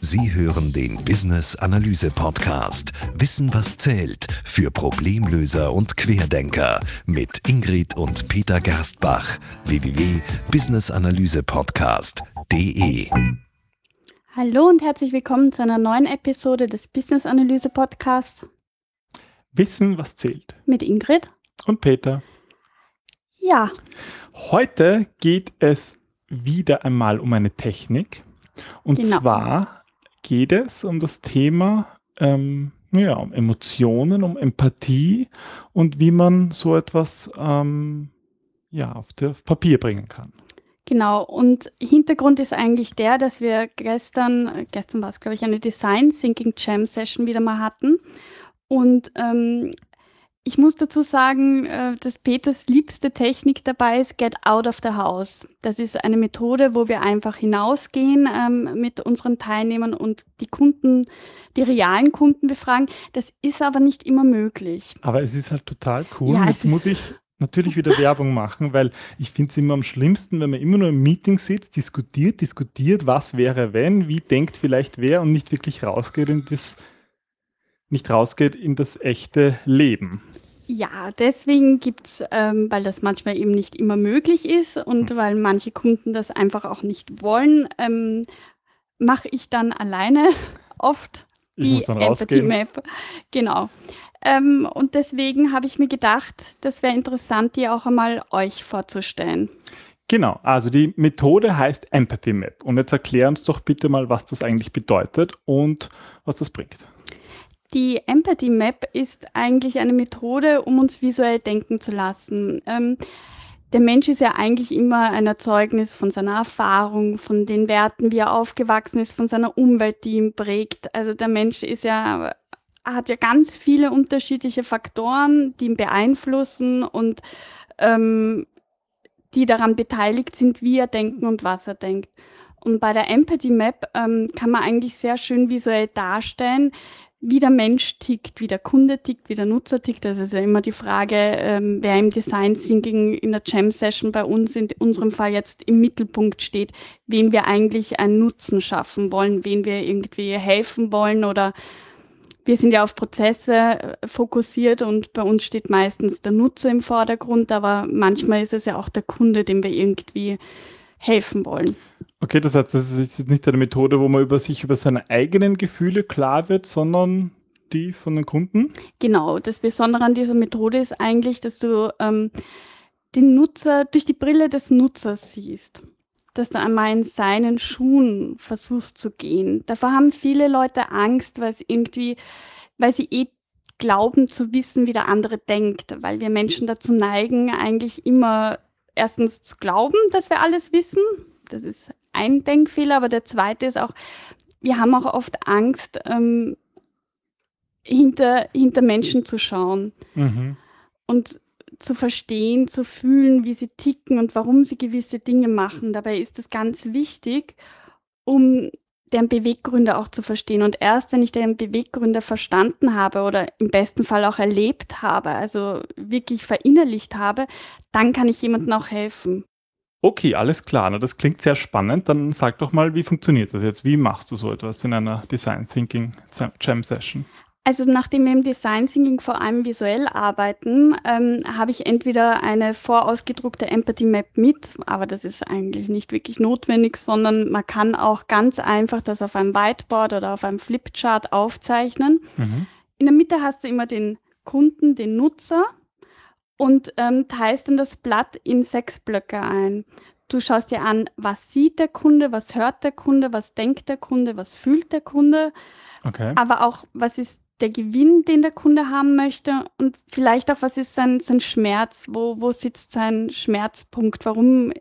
Sie hören den Business Analyse Podcast. Wissen was zählt für Problemlöser und Querdenker mit Ingrid und Peter Gerstbach. www.businessanalysepodcast.de Hallo und herzlich willkommen zu einer neuen Episode des Business Analyse Podcasts. Wissen was zählt. Mit Ingrid. Und Peter. Ja. Heute geht es wieder einmal um eine Technik und Genau. zwar geht es um das Thema ähm, ja, um Emotionen, um Empathie und wie man so etwas ähm, ja, auf, der, auf Papier bringen kann. Genau, und Hintergrund ist eigentlich der, dass wir gestern, gestern war es, glaube ich, eine Design Thinking Jam Session wieder mal hatten. Und ähm, ich muss dazu sagen, äh, dass Peters liebste Technik dabei ist Get Out of the House. Das ist eine Methode, wo wir einfach hinausgehen ähm, mit unseren Teilnehmern und die Kunden, die realen Kunden befragen. Das ist aber nicht immer möglich. Aber es ist halt total cool. Ja, Jetzt muss ich natürlich wieder Werbung machen, weil ich finde es immer am schlimmsten, wenn man immer nur im Meeting sitzt, diskutiert, diskutiert, was wäre wenn, wie denkt vielleicht wer und nicht wirklich rausgeht in das, nicht rausgeht in das echte Leben. Ja, deswegen gibt's, ähm, weil das manchmal eben nicht immer möglich ist und weil manche Kunden das einfach auch nicht wollen, ähm, mache ich dann alleine oft die Empathy. Map. Genau. Ähm, und deswegen habe ich mir gedacht, das wäre interessant, die auch einmal euch vorzustellen. Genau, also die Methode heißt Empathy Map. Und jetzt erklär uns doch bitte mal, was das eigentlich bedeutet und was das bringt. Die Empathy Map ist eigentlich eine Methode, um uns visuell denken zu lassen. Ähm, der Mensch ist ja eigentlich immer ein Erzeugnis von seiner Erfahrung, von den Werten, wie er aufgewachsen ist, von seiner Umwelt, die ihn prägt. Also der Mensch ist ja, hat ja ganz viele unterschiedliche Faktoren, die ihn beeinflussen und ähm, die daran beteiligt sind, wie er denken und was er denkt. Und bei der Empathy Map ähm, kann man eigentlich sehr schön visuell darstellen, wie der Mensch tickt, wie der Kunde tickt, wie der Nutzer tickt. Das ist ja immer die Frage, ähm, wer im Design Thinking in der Jam Session bei uns in unserem Fall jetzt im Mittelpunkt steht, wen wir eigentlich einen Nutzen schaffen wollen, wen wir irgendwie helfen wollen oder wir sind ja auf Prozesse äh, fokussiert und bei uns steht meistens der Nutzer im Vordergrund, aber manchmal ist es ja auch der Kunde, dem wir irgendwie helfen wollen. Okay, das heißt, das ist jetzt nicht eine Methode, wo man über sich über seine eigenen Gefühle klar wird, sondern die von den Kunden. Genau, das Besondere an dieser Methode ist eigentlich, dass du ähm, den Nutzer durch die Brille des Nutzers siehst. Dass du einmal in seinen Schuhen versuchst zu gehen. Davor haben viele Leute Angst, weil es irgendwie, weil sie eh glauben zu wissen, wie der andere denkt, weil wir Menschen dazu neigen, eigentlich immer erstens zu glauben, dass wir alles wissen. Das ist ein Denkfehler, aber der zweite ist auch, wir haben auch oft Angst, ähm, hinter, hinter Menschen zu schauen Mhm. und zu verstehen, zu fühlen, wie sie ticken und warum sie gewisse Dinge machen. Dabei ist es ganz wichtig, um deren Beweggründe auch zu verstehen. Und erst wenn ich deren Beweggründe verstanden habe oder im besten Fall auch erlebt habe, also wirklich verinnerlicht habe, dann kann ich jemandem auch helfen. Okay, alles klar. Na, das klingt sehr spannend. Dann sag doch mal, wie funktioniert das jetzt? Wie machst du so etwas in einer Design Thinking Jam Session? Also nachdem wir im Design Thinking vor allem visuell arbeiten, ähm, habe ich entweder eine vorausgedruckte Empathy Map mit, aber das ist eigentlich nicht wirklich notwendig, sondern man kann auch ganz einfach das auf einem Whiteboard oder auf einem Flipchart aufzeichnen. Mhm. In der Mitte hast du immer den Kunden, den Nutzer und ähm, teilst dann das Blatt in sechs Blöcke ein. Du schaust dir an, was sieht der Kunde, was hört der Kunde, was denkt der Kunde, was fühlt der Kunde Okay. aber auch, was ist der Gewinn, den der Kunde haben möchte und vielleicht auch, was ist sein, sein Schmerz, wo, wo sitzt sein Schmerzpunkt, warum,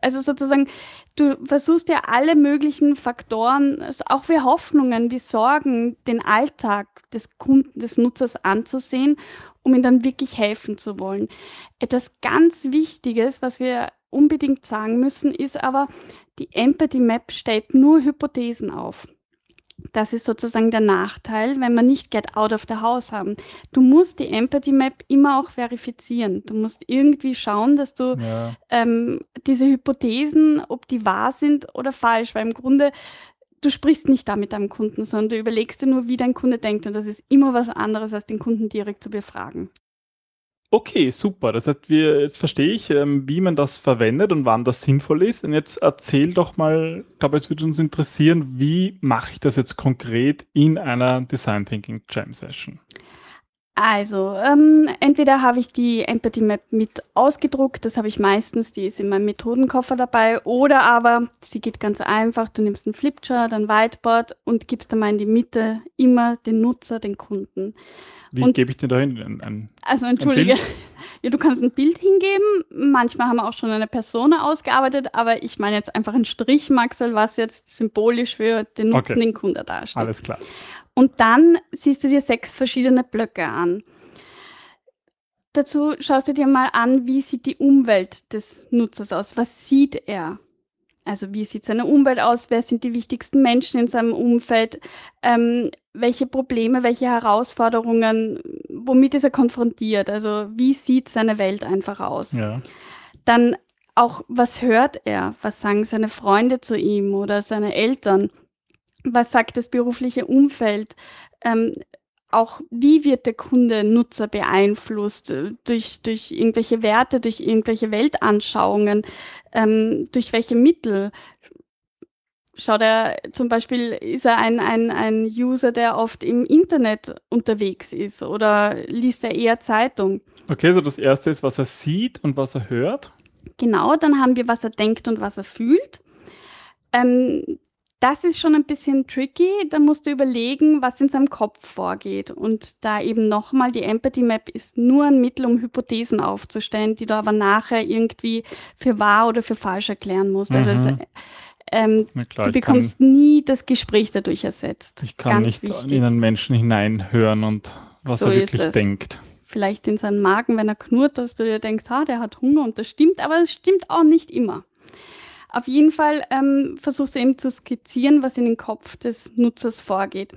also sozusagen, du versuchst ja alle möglichen Faktoren, also auch wie Hoffnungen, die Sorgen, den Alltag des Kunden, des Nutzers anzusehen, um ihm dann wirklich helfen zu wollen. Etwas ganz Wichtiges, was wir unbedingt sagen müssen, ist aber, die Empathy Map stellt nur Hypothesen auf. Das ist sozusagen der Nachteil, wenn wir nicht Get Out of the House haben. Du musst die Empathy Map immer auch verifizieren. Du musst irgendwie schauen, dass du ja. ähm, diese Hypothesen, ob die wahr sind oder falsch, weil im Grunde du sprichst nicht da mit deinem Kunden, sondern du überlegst dir nur, wie dein Kunde denkt und das ist immer was anderes, als den Kunden direkt zu befragen. Okay, super. Das heißt, wir, jetzt verstehe ich, ähm, wie man das verwendet und wann das sinnvoll ist. Und jetzt erzähl doch mal, ich glaube, es würde uns interessieren, wie mache ich das jetzt konkret in einer Design Thinking Jam Session? Also, ähm, entweder habe ich die Empathy Map mit ausgedruckt, das habe ich meistens, die ist in meinem Methodenkoffer dabei, oder aber sie geht ganz einfach, du nimmst einen Flipchart, ein Whiteboard und gibst dann mal in die Mitte immer den Nutzer, den Kunden. Wie gebe ich dir da hin? Ein, ein, also entschuldige, ja, du kannst ein Bild hingeben. Manchmal haben wir auch schon eine Persona ausgearbeitet, aber ich meine jetzt einfach ein Strich, Maxel, was jetzt symbolisch für den Nutzen okay. den Kunden darstellt. Alles klar. Und dann siehst du dir sechs verschiedene Blöcke an. Dazu schaust du dir mal an, wie sieht die Umwelt des Nutzers aus? Was sieht er? Also wie sieht seine Umwelt aus? Wer sind die wichtigsten Menschen in seinem Umfeld? Ähm, welche Probleme, welche Herausforderungen, womit ist er konfrontiert? Also wie sieht seine Welt einfach aus? Ja. Dann auch, was hört er? Was sagen seine Freunde zu ihm oder seine Eltern? Was sagt das berufliche Umfeld? Ähm, auch wie wird der Kunde Nutzer beeinflusst äh, durch, durch irgendwelche Werte, durch irgendwelche Weltanschauungen, ähm, durch welche Mittel? Schaut er zum Beispiel, ist er ein, ein, ein User, der oft im Internet unterwegs ist oder liest er eher Zeitung? Okay, so das erste ist, was er sieht und was er hört. Genau, dann haben wir, was er denkt und was er fühlt. Ähm, das ist schon ein bisschen tricky. Da musst du überlegen, was in seinem Kopf vorgeht. Und da eben nochmal, die Empathy Map ist nur ein Mittel, um Hypothesen aufzustellen, die du aber nachher irgendwie für wahr oder für falsch erklären musst. Also mhm. Also, ähm, klar, du bekommst kann, nie das Gespräch dadurch ersetzt. Ich kann Ganz nicht wichtig. in einen Menschen hineinhören und was so er wirklich denkt. Vielleicht in seinen Magen, wenn er knurrt, dass du dir denkst, ah, der hat Hunger und das stimmt, aber es stimmt auch nicht immer. Auf jeden Fall ähm, versuchst du eben zu skizzieren, was in den Kopf des Nutzers vorgeht.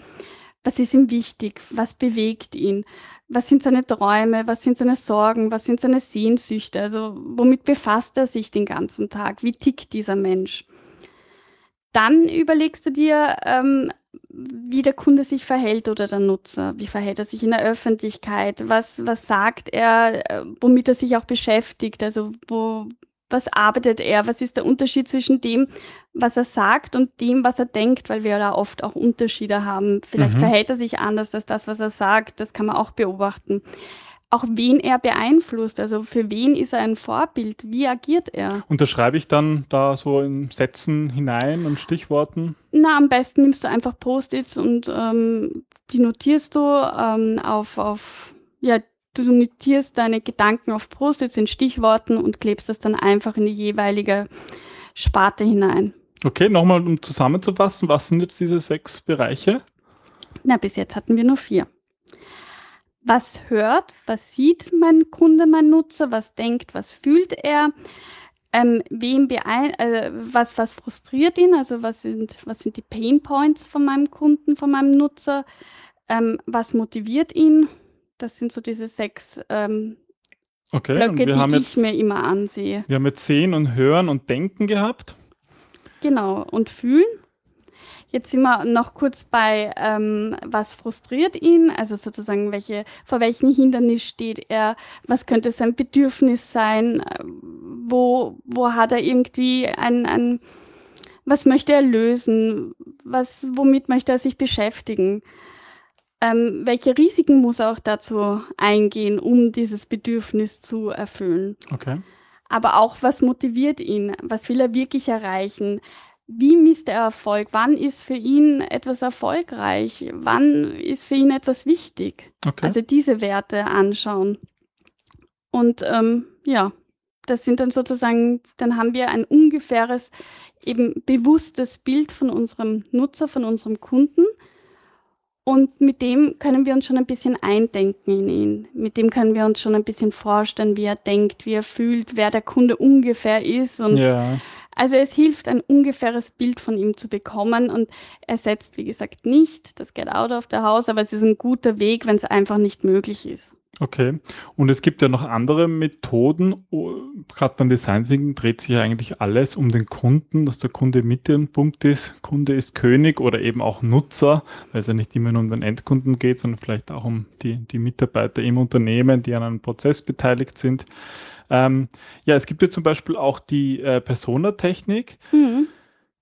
Was ist ihm wichtig? Was bewegt ihn? Was sind seine Träume? Was sind seine Sorgen? Was sind seine Sehnsüchte? Also womit befasst er sich den ganzen Tag? Wie tickt dieser Mensch? Dann überlegst du dir, ähm, wie der Kunde sich verhält oder der Nutzer. Wie verhält er sich in der Öffentlichkeit? Was, was sagt er, äh, womit er sich auch beschäftigt? Also wo, was arbeitet er, was ist der Unterschied zwischen dem, was er sagt und dem, was er denkt, weil wir da oft auch Unterschiede haben. Vielleicht mhm. verhält er sich anders als das, was er sagt, das kann man auch beobachten. Auch wen er beeinflusst, also für wen ist er ein Vorbild, wie agiert er? Unterschreibe ich dann da so in Sätzen hinein und Stichworten? Na, am besten nimmst du einfach Post-its und ähm, die notierst du ähm, auf, auf ja, du notierst deine Gedanken auf Post-its in Stichworten und klebst das dann einfach in die jeweilige Sparte hinein. Okay, nochmal um zusammenzufassen, was sind jetzt diese sechs Bereiche? Na, bis jetzt hatten wir nur vier. Was hört, was sieht mein Kunde, mein Nutzer, was denkt, was fühlt er, ähm, wem beein äh, was, was frustriert ihn, also was sind, was sind die Pain Points von meinem Kunden, von meinem Nutzer, ähm, was motiviert ihn das sind so diese sechs ähm, okay, Blöcke, die ich jetzt, mir immer ansehe. Wir haben jetzt Sehen und Hören und Denken gehabt. Genau, und Fühlen. Jetzt sind wir noch kurz bei, ähm, was frustriert ihn, also sozusagen, welche, vor welchem Hindernis steht er, was könnte sein Bedürfnis sein, wo, wo hat er irgendwie ein, ein, was möchte er lösen, was, womit möchte er sich beschäftigen ähm, welche Risiken muss er auch dazu eingehen, um dieses Bedürfnis zu erfüllen? Okay. Aber auch, was motiviert ihn? Was will er wirklich erreichen? Wie misst er Erfolg? Wann ist für ihn etwas erfolgreich? Wann ist für ihn etwas wichtig? Okay. Also diese Werte anschauen. Und ähm, ja, das sind dann sozusagen, dann haben wir ein ungefähres, eben bewusstes Bild von unserem Nutzer, von unserem Kunden und mit dem können wir uns schon ein bisschen eindenken in ihn. Mit dem können wir uns schon ein bisschen vorstellen, wie er denkt, wie er fühlt, wer der Kunde ungefähr ist und ja. Also es hilft, ein ungefähres Bild von ihm zu bekommen und ersetzt, wie gesagt, nicht das Get Out of the House, aber es ist ein guter Weg, wenn es einfach nicht möglich ist. Okay. Und es gibt ja noch andere Methoden. Gerade beim Design Thinking dreht sich ja eigentlich alles um den Kunden, dass der Kunde mit dem Punkt ist. Kunde ist König oder eben auch Nutzer, weil es ja nicht immer nur um den Endkunden geht, sondern vielleicht auch um die, die Mitarbeiter im Unternehmen, die an einem Prozess beteiligt sind. Ähm, ja, es gibt ja zum Beispiel auch die äh, Persona-Technik. Mhm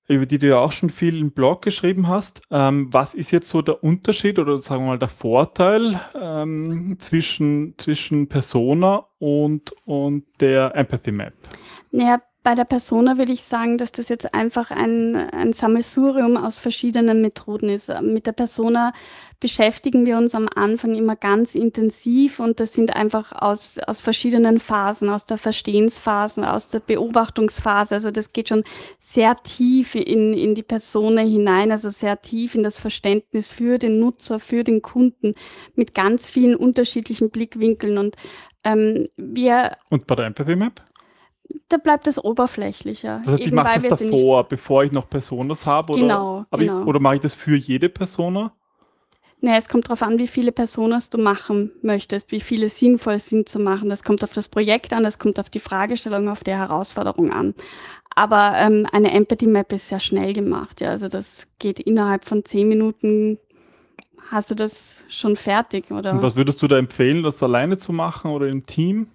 über die du ja auch schon viel im Blog geschrieben hast. Ähm, was ist jetzt so der Unterschied oder sagen wir mal der Vorteil ähm, zwischen, zwischen Persona und, und der Empathy Map? Ja, bei der Persona würde ich sagen, dass das jetzt einfach ein, ein Sammelsurium aus verschiedenen Methoden ist. Mit der Persona beschäftigen wir uns am Anfang immer ganz intensiv und das sind einfach aus, aus verschiedenen Phasen, aus der Verstehensphase, aus der Beobachtungsphase. Also das geht schon sehr tief in, in die Persona hinein, also sehr tief in das Verständnis für den Nutzer, für den Kunden mit ganz vielen unterschiedlichen Blickwinkeln und ähm, wir. Und bei der Empathy Map? Da bleibt es oberflächlicher. Das heißt, ich mache das davor, bevor ich noch Personas habe? Oder, genau, genau. Ich, oder mache ich das für jede Persona? Naja, es kommt darauf an, wie viele Personas du machen möchtest, wie viele sinnvoll sind zu machen. Das kommt auf das Projekt an, das kommt auf die Fragestellung, auf die Herausforderung an. Aber ähm, eine Empathy Map ist sehr schnell gemacht. Ja, also das geht innerhalb von zehn Minuten. Hast du das schon fertig, oder? Und was würdest du da empfehlen, das alleine zu machen oder im Team?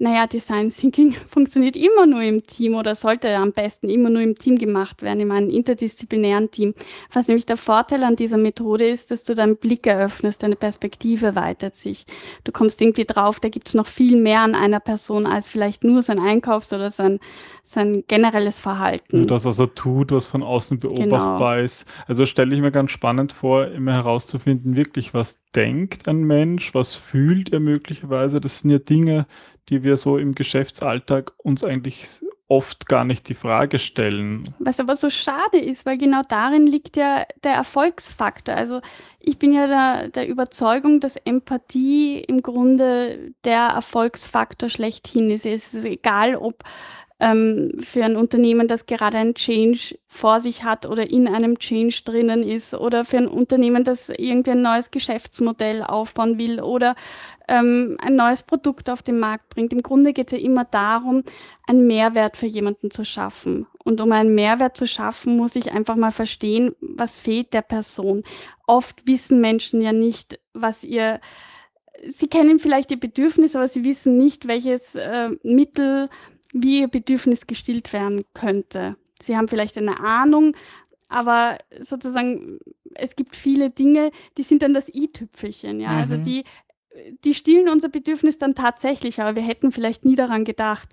Naja, Design Thinking funktioniert immer nur im Team oder sollte am besten immer nur im Team gemacht werden, in einem interdisziplinären Team. Was nämlich der Vorteil an dieser Methode ist, dass du deinen Blick eröffnest, deine Perspektive erweitert sich. Du kommst irgendwie drauf, da gibt es noch viel mehr an einer Person als vielleicht nur sein Einkaufs- oder sein, sein generelles Verhalten. Und das, was er tut, was von außen beobachtbar genau. ist. Also stelle ich mir ganz spannend vor, immer herauszufinden, wirklich, was denkt ein Mensch, was fühlt er möglicherweise. Das sind ja Dinge, die wir so im Geschäftsalltag uns eigentlich oft gar nicht die Frage stellen. Was aber so schade ist, weil genau darin liegt ja der Erfolgsfaktor. Also ich bin ja der, der Überzeugung, dass Empathie im Grunde der Erfolgsfaktor schlechthin ist. Es ist egal, ob ähm, für ein Unternehmen, das gerade ein Change vor sich hat oder in einem Change drinnen ist oder für ein Unternehmen, das irgendwie ein neues Geschäftsmodell aufbauen will oder ähm, ein neues Produkt auf den Markt bringt. Im Grunde geht es ja immer darum, einen Mehrwert für jemanden zu schaffen. Und um einen Mehrwert zu schaffen, muss ich einfach mal verstehen, was fehlt der Person. Oft wissen Menschen ja nicht, was ihr Sie kennen vielleicht ihr Bedürfnis, aber sie wissen nicht, welches äh, Mittel wie ihr Bedürfnis gestillt werden könnte. Sie haben vielleicht eine Ahnung, aber sozusagen, es gibt viele Dinge, die sind dann das i-Tüpfelchen, ja. Also mhm. Also die, die stillen unser Bedürfnis dann tatsächlich, aber wir hätten vielleicht nie daran gedacht.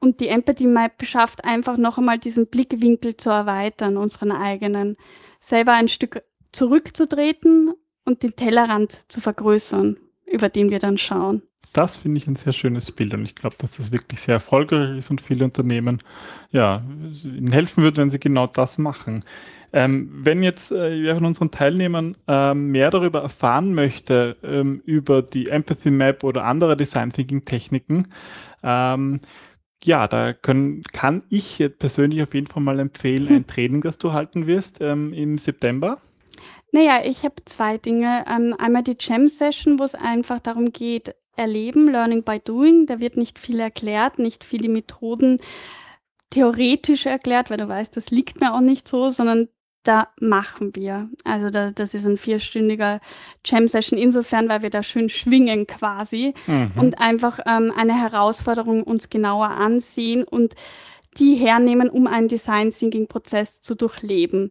Und die Empathy Map schafft einfach noch einmal diesen Blickwinkel zu erweitern, unseren eigenen, selber ein Stück zurückzutreten und den Tellerrand zu vergrößern, über den wir dann schauen das finde ich ein sehr schönes Bild und ich glaube, dass das wirklich sehr erfolgreich ist und viele Unternehmen ja, ihnen helfen wird, wenn sie genau das machen. Ähm, wenn jetzt äh, wer von unseren Teilnehmern ähm, mehr darüber erfahren möchte, ähm, über die Empathy Map oder andere Design Thinking Techniken, ähm, ja, da können, kann ich jetzt persönlich auf jeden Fall mal empfehlen, ein Training, das du halten wirst ähm, im September. Naja, ich habe zwei Dinge. Ähm, einmal die Jam Session, wo es einfach darum geht, erleben, Learning by Doing. Da wird nicht viel erklärt, nicht viele Methoden theoretisch erklärt, weil du weißt, das liegt mir auch nicht so, sondern da machen wir. Also da, das ist ein vierstündiger Jam-Session insofern, weil wir da schön schwingen quasi mhm. und einfach ähm, eine Herausforderung uns genauer ansehen und die hernehmen, um einen Design-Thinking-Prozess zu durchleben.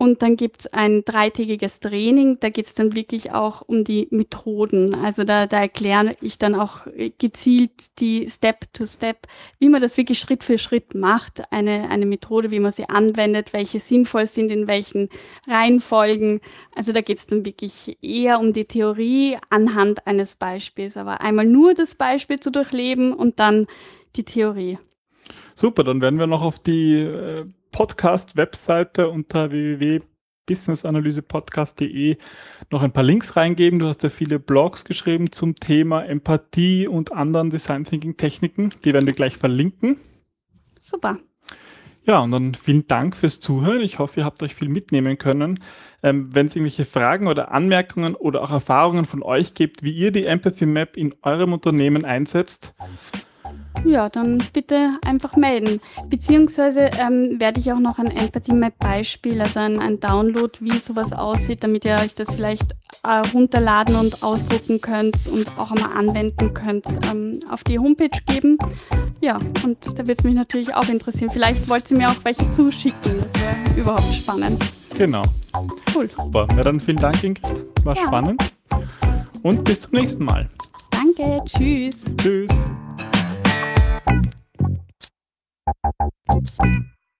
Und dann gibt es ein dreitägiges Training, da geht es dann wirklich auch um die Methoden. Also da, da erkläre ich dann auch gezielt die Step-to-Step, wie man das wirklich Schritt für Schritt macht, eine, eine Methode, wie man sie anwendet, welche sinnvoll sind, in welchen Reihenfolgen. Also da geht es dann wirklich eher um die Theorie anhand eines Beispiels, aber einmal nur das Beispiel zu durchleben und dann die Theorie. Super, dann werden wir noch auf die äh, Podcast-Webseite unter www.businessanalysepodcast.de noch ein paar Links reingeben. Du hast ja viele Blogs geschrieben zum Thema Empathie und anderen Design Thinking Techniken. Die werden wir gleich verlinken. Super. Ja, und dann vielen Dank fürs Zuhören. Ich hoffe, ihr habt euch viel mitnehmen können. Ähm, Wenn es irgendwelche Fragen oder Anmerkungen oder auch Erfahrungen von euch gibt, wie ihr die Empathy Map in eurem Unternehmen einsetzt, Ja, dann bitte einfach melden. Beziehungsweise ähm, werde ich auch noch ein Empathy Map Beispiel, also ein, ein Download, wie sowas aussieht, damit ihr euch das vielleicht äh, runterladen und ausdrucken könnt und auch einmal anwenden könnt, ähm, auf die Homepage geben. Ja, und da würde es mich natürlich auch interessieren. Vielleicht wollt ihr mir auch welche zuschicken. Das wäre überhaupt spannend. genau. Cool. Super. Ja, dann vielen Dank, Ingrid. War Ja. spannend. Und bis zum nächsten Mal. Danke. Tschüss. Tschüss. Thank you.